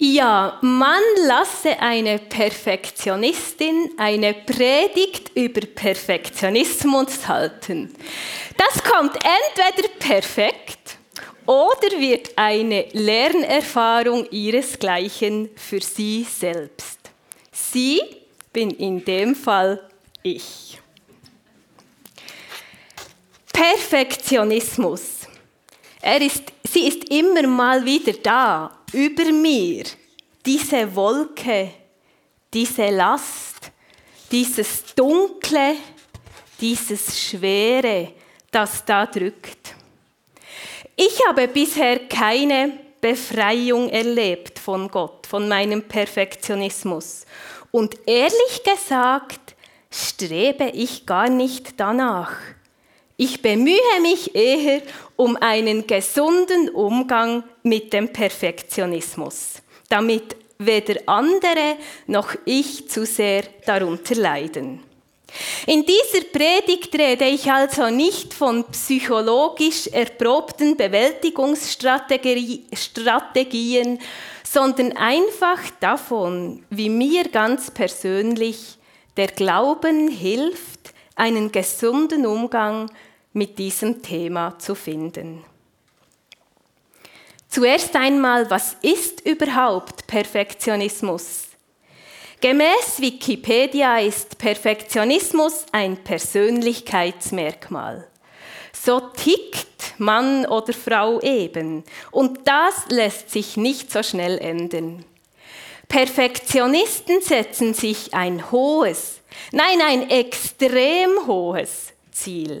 Ja, man lasse eine Perfektionistin eine Predigt über Perfektionismus halten. Das kommt entweder perfekt oder wird eine Lernerfahrung ihresgleichen für sie selbst. Sie bin in dem Fall ich. Perfektionismus. Er ist, sie ist immer mal wieder da, über mir. Diese Wolke, diese Last, dieses Dunkle, dieses Schwere, das da drückt. Ich habe bisher keine Befreiung erlebt von Gott, von meinem Perfektionismus. Und ehrlich gesagt strebe ich gar nicht danach. Ich bemühe mich eher um einen gesunden Umgang mit dem Perfektionismus, damit weder andere noch ich zu sehr darunter leiden. In dieser Predigt rede ich also nicht von psychologisch erprobten Bewältigungsstrategien, sondern einfach davon, wie mir ganz persönlich der Glauben hilft, einen gesunden Umgang mit diesem Thema zu finden. Zuerst einmal, was ist überhaupt Perfektionismus? Gemäß Wikipedia ist Perfektionismus ein Persönlichkeitsmerkmal. So tickt Mann oder Frau eben. Und das lässt sich nicht so schnell ändern. Perfektionisten setzen sich ein hohes, nein, ein extrem hohes Ziel.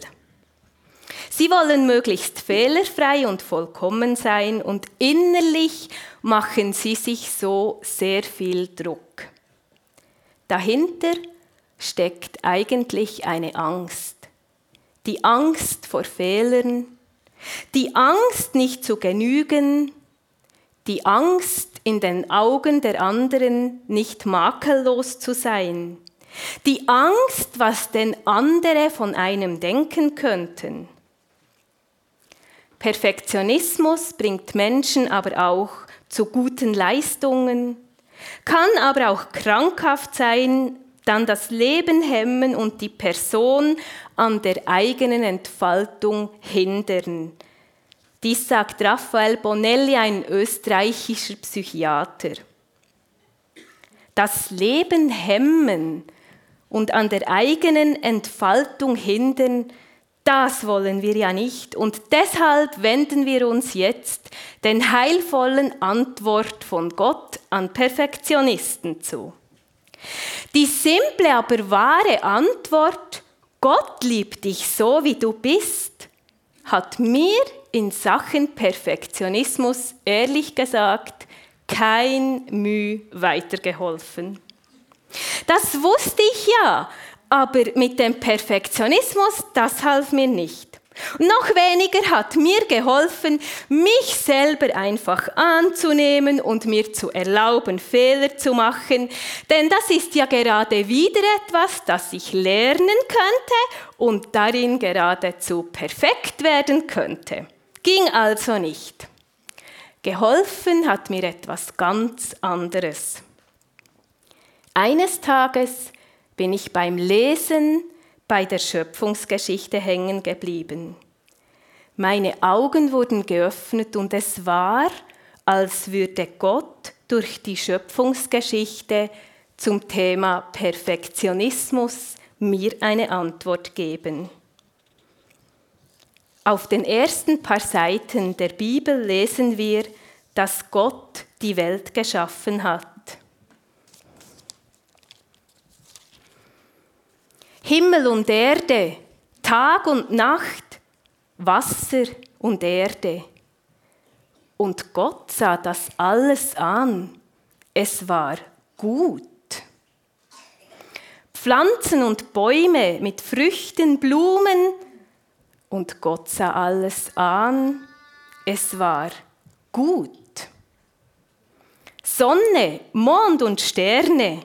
Sie wollen möglichst fehlerfrei und vollkommen sein und innerlich machen sie sich so sehr viel Druck. Dahinter steckt eigentlich eine Angst. Die Angst vor Fehlern, die Angst nicht zu genügen, die Angst in den Augen der anderen nicht makellos zu sein, die Angst, was denn andere von einem denken könnten. Perfektionismus bringt Menschen aber auch zu guten Leistungen, kann aber auch krankhaft sein, dann das Leben hemmen und die Person an der eigenen Entfaltung hindern. Dies sagt Raphael Bonelli, ein österreichischer Psychiater. Das Leben hemmen und an der eigenen Entfaltung hindern, das wollen wir ja nicht. Und deshalb wenden wir uns jetzt den heilvollen Antwort von Gott an Perfektionisten zu. Die simple, aber wahre Antwort, Gott liebt dich so, wie du bist, hat mir in Sachen Perfektionismus ehrlich gesagt kein Mühe weitergeholfen. Das wusste ich ja, aber mit dem Perfektionismus, das half mir nicht. noch weniger hat mir geholfen, mich selber einfach anzunehmen und mir zu erlauben, Fehler zu machen. Denn das ist ja gerade wieder etwas, das ich lernen könnte und darin geradezu perfekt werden könnte. Ging also nicht. Geholfen hat mir etwas ganz anderes. Eines Tages bin ich beim Lesen bei der Schöpfungsgeschichte hängen geblieben. Meine Augen wurden geöffnet und es war, als würde Gott durch die Schöpfungsgeschichte zum Thema Perfektionismus mir eine Antwort geben. Auf den ersten paar Seiten der Bibel lesen wir, dass Gott die Welt geschaffen hat. Himmel und Erde, Tag und Nacht, Wasser und Erde. Und Gott sah das alles an. Es war gut. Pflanzen und Bäume mit Früchten, Blumen. Und Gott sah alles an. Es war gut. Sonne, Mond und Sterne,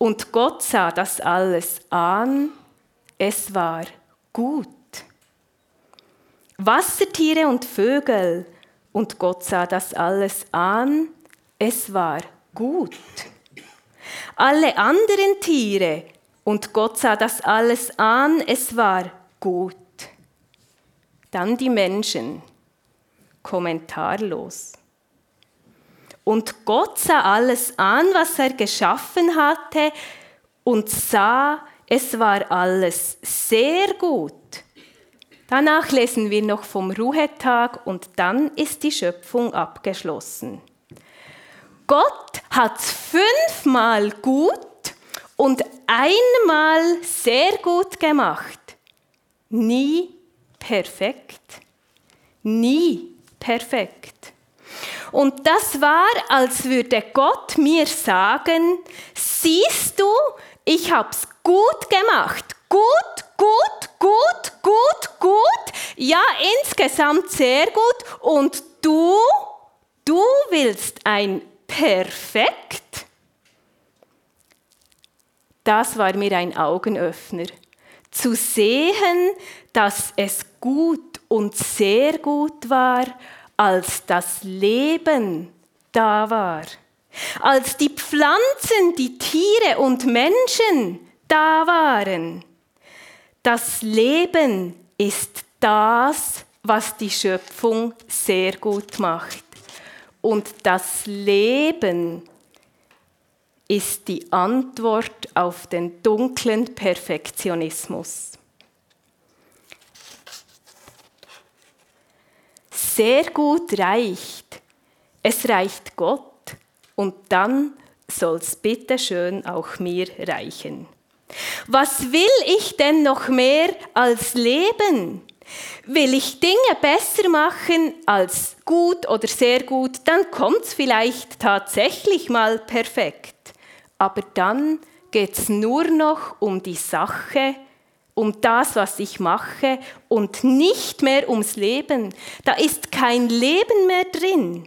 und Gott sah das alles an, es war gut. Wassertiere und Vögel, und Gott sah das alles an, es war gut. Alle anderen Tiere, und Gott sah das alles an, es war gut. Dann die Menschen, kommentarlos. Und Gott sah alles an, was er geschaffen hatte, und sah, es war alles sehr gut. Danach lesen wir noch vom Ruhetag und dann ist die Schöpfung abgeschlossen. Gott hat fünfmal gut und einmal sehr gut gemacht. Nie perfekt. Nie perfekt. Und das war, als würde Gott mir sagen, siehst du, ich hab's gut gemacht. Gut, gut, gut, gut, gut. Ja, insgesamt sehr gut. Und du, du willst ein Perfekt? Das war mir ein Augenöffner. Zu sehen, dass es gut und sehr gut war, als das Leben da war. Als die Pflanzen, die Tiere und Menschen da waren. Das Leben ist das, was die Schöpfung sehr gut macht. Und das Leben ist die Antwort auf den dunklen Perfektionismus. Sehr gut reicht. Es reicht Gott und dann soll es bitte schön auch mir reichen. Was will ich denn noch mehr als leben? Will ich Dinge besser machen als gut oder sehr gut, dann kommt es vielleicht tatsächlich mal perfekt. Aber dann geht es nur noch um die Sache, um das, was ich mache und nicht mehr ums Leben. Da ist kein Leben mehr drin.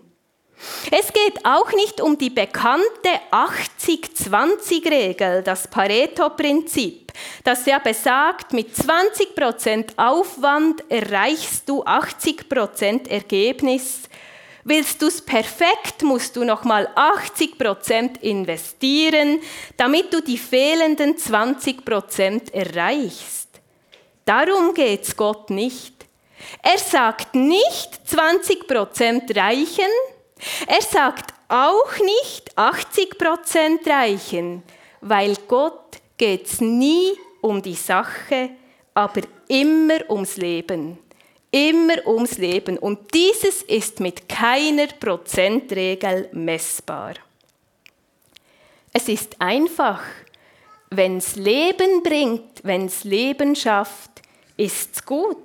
Es geht auch nicht um die bekannte 80-20-Regel, das Pareto-Prinzip, das ja besagt, mit 20% Aufwand erreichst du 80% Ergebnis. Willst du es perfekt, musst du nochmal 80% investieren, damit du die fehlenden 20% erreichst. Darum geht es Gott nicht. Er sagt nicht 20% reichen, er sagt auch nicht 80 Prozent reichen, weil Gott geht es nie um die Sache, aber immer ums Leben. Immer ums Leben. Und dieses ist mit keiner Prozentregel messbar. Es ist einfach. Wenn es Leben bringt, wenn es Leben schafft, ist es gut.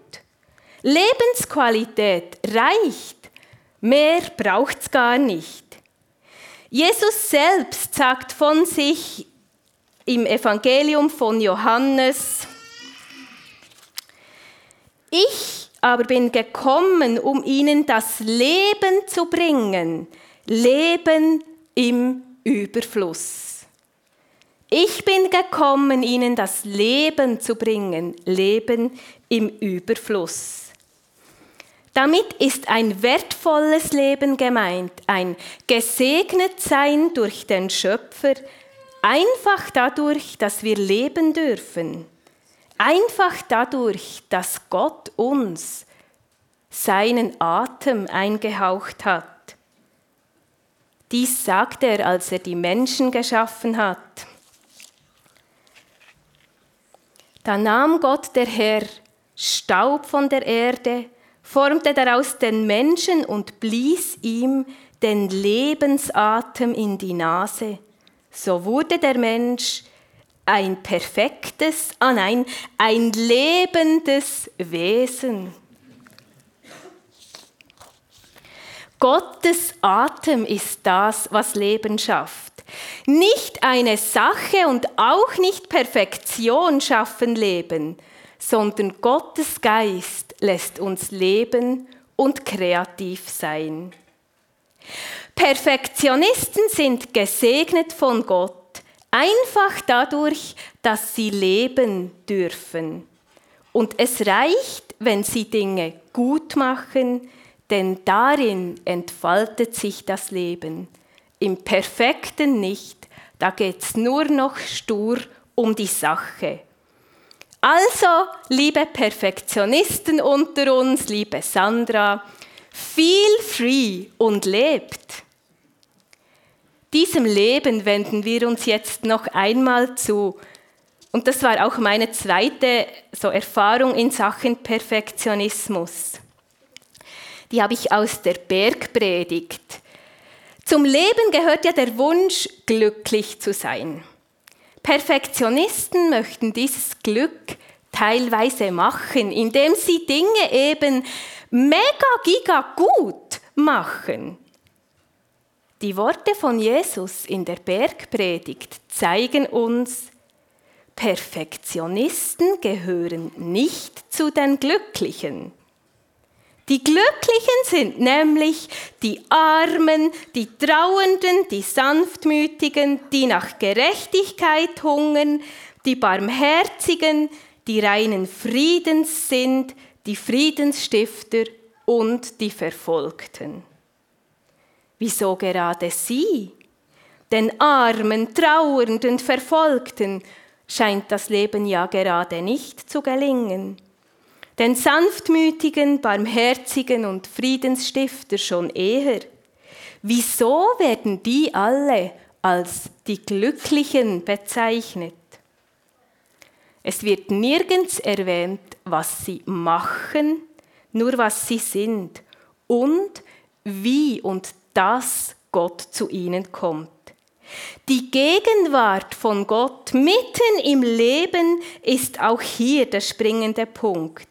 Lebensqualität reicht. Mehr braucht es gar nicht. Jesus selbst sagt von sich im Evangelium von Johannes, ich aber bin gekommen, um ihnen das Leben zu bringen, Leben im Überfluss. Ich bin gekommen, ihnen das Leben zu bringen, Leben im Überfluss. Damit ist ein wertvolles Leben gemeint, ein gesegnet sein durch den Schöpfer, einfach dadurch, dass wir leben dürfen, einfach dadurch, dass Gott uns seinen Atem eingehaucht hat. Dies sagt er, als er die Menschen geschaffen hat. Da nahm Gott der Herr Staub von der Erde, formte daraus den Menschen und blies ihm den Lebensatem in die Nase. So wurde der Mensch ein perfektes, ah nein, ein lebendes Wesen. Gottes Atem ist das, was Leben schafft. Nicht eine Sache und auch nicht Perfektion schaffen Leben, sondern Gottes Geist lässt uns leben und kreativ sein. Perfektionisten sind gesegnet von Gott, einfach dadurch, dass sie leben dürfen. Und es reicht, wenn sie Dinge gut machen, denn darin entfaltet sich das Leben. im Perfekten nicht. Da geht es nur noch stur um die Sache. Also, liebe Perfektionisten unter uns, liebe Sandra, feel free und lebt. Diesem Leben wenden wir uns jetzt noch einmal zu. Und das war auch meine zweite so Erfahrung in Sachen Perfektionismus. Die habe ich aus der Bergpredigt. Zum Leben gehört ja der Wunsch, glücklich zu sein. Perfektionisten möchten dieses Glück teilweise machen, indem sie Dinge eben mega giga gut machen. Die Worte von Jesus in der Bergpredigt zeigen uns, Perfektionisten gehören nicht zu den Glücklichen. Die Glücklichen sind nämlich die Armen, die Trauernden, die Sanftmütigen, die nach Gerechtigkeit hungern, die Barmherzigen, die reinen Friedens sind, die Friedensstifter und die Verfolgten. Wieso gerade sie? Den Armen, Trauernden, Verfolgten scheint das Leben ja gerade nicht zu gelingen den sanftmütigen, barmherzigen und Friedensstifter schon eher. Wieso werden die alle als die Glücklichen bezeichnet? Es wird nirgends erwähnt, was sie machen, nur was sie sind und wie und dass Gott zu ihnen kommt. Die Gegenwart von Gott mitten im Leben ist auch hier der springende Punkt.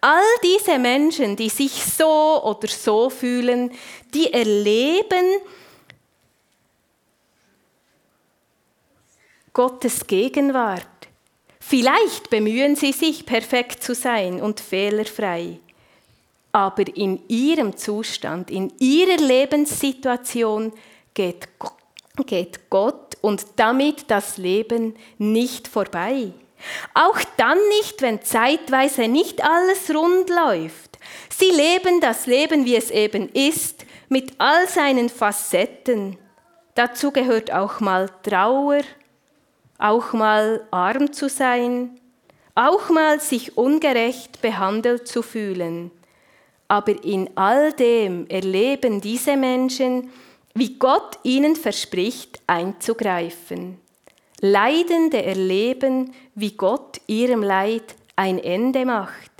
All diese Menschen, die sich so oder so fühlen, die erleben Gottes Gegenwart. Vielleicht bemühen sie sich, perfekt zu sein und fehlerfrei. Aber in ihrem Zustand, in ihrer Lebenssituation geht, geht Gott und damit das Leben nicht vorbei. Auch dann nicht, wenn zeitweise nicht alles rund läuft. Sie leben das Leben, wie es eben ist, mit all seinen Facetten. Dazu gehört auch mal Trauer, auch mal arm zu sein, auch mal sich ungerecht behandelt zu fühlen. Aber in all dem erleben diese Menschen, wie Gott ihnen verspricht, einzugreifen. Leidende erleben, wie Gott ihrem Leid ein Ende macht.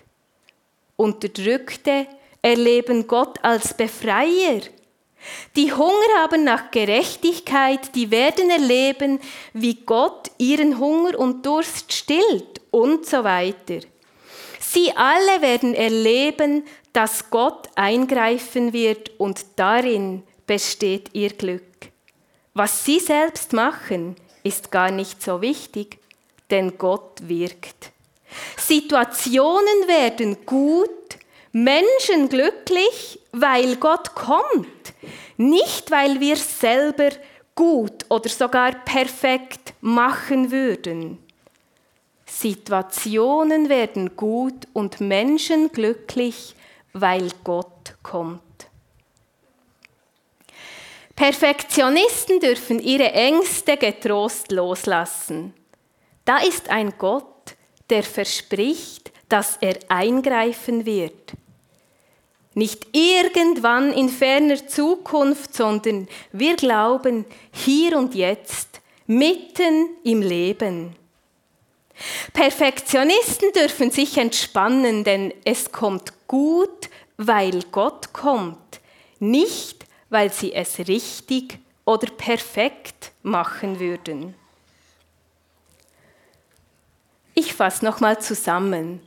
Unterdrückte erleben Gott als Befreier. Die Hunger haben nach Gerechtigkeit, die werden erleben, wie Gott ihren Hunger und Durst stillt und so weiter. Sie alle werden erleben, dass Gott eingreifen wird und darin besteht ihr Glück. Was sie selbst machen, ist gar nicht so wichtig, denn Gott wirkt. Situationen werden gut, Menschen glücklich, weil Gott kommt, nicht weil wir selber gut oder sogar perfekt machen würden. Situationen werden gut und Menschen glücklich, weil Gott kommt. Perfektionisten dürfen ihre Ängste getrost loslassen. Da ist ein Gott, der verspricht, dass er eingreifen wird. Nicht irgendwann in ferner Zukunft, sondern wir glauben hier und jetzt, mitten im Leben. Perfektionisten dürfen sich entspannen, denn es kommt gut, weil Gott kommt, nicht weil sie es richtig oder perfekt machen würden. Ich fasse nochmal zusammen.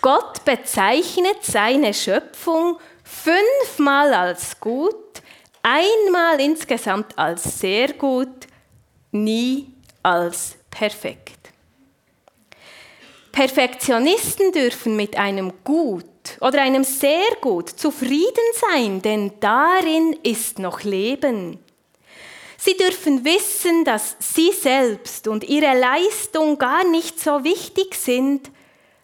Gott bezeichnet seine Schöpfung fünfmal als gut, einmal insgesamt als sehr gut, nie als perfekt. Perfektionisten dürfen mit einem Gut oder einem sehr gut zufrieden sein, denn darin ist noch Leben. Sie dürfen wissen, dass sie selbst und ihre Leistung gar nicht so wichtig sind.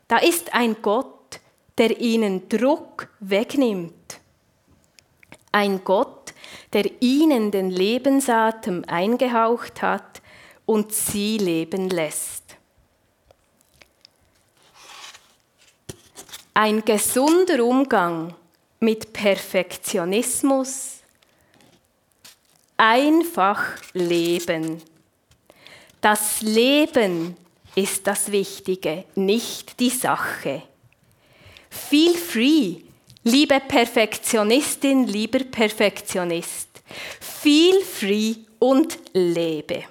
Da ist ein Gott, der ihnen Druck wegnimmt. Ein Gott, der ihnen den Lebensatem eingehaucht hat und sie leben lässt. Ein gesunder Umgang mit Perfektionismus, einfach leben. Das Leben ist das Wichtige, nicht die Sache. Feel free, liebe Perfektionistin, lieber Perfektionist. Feel free und lebe.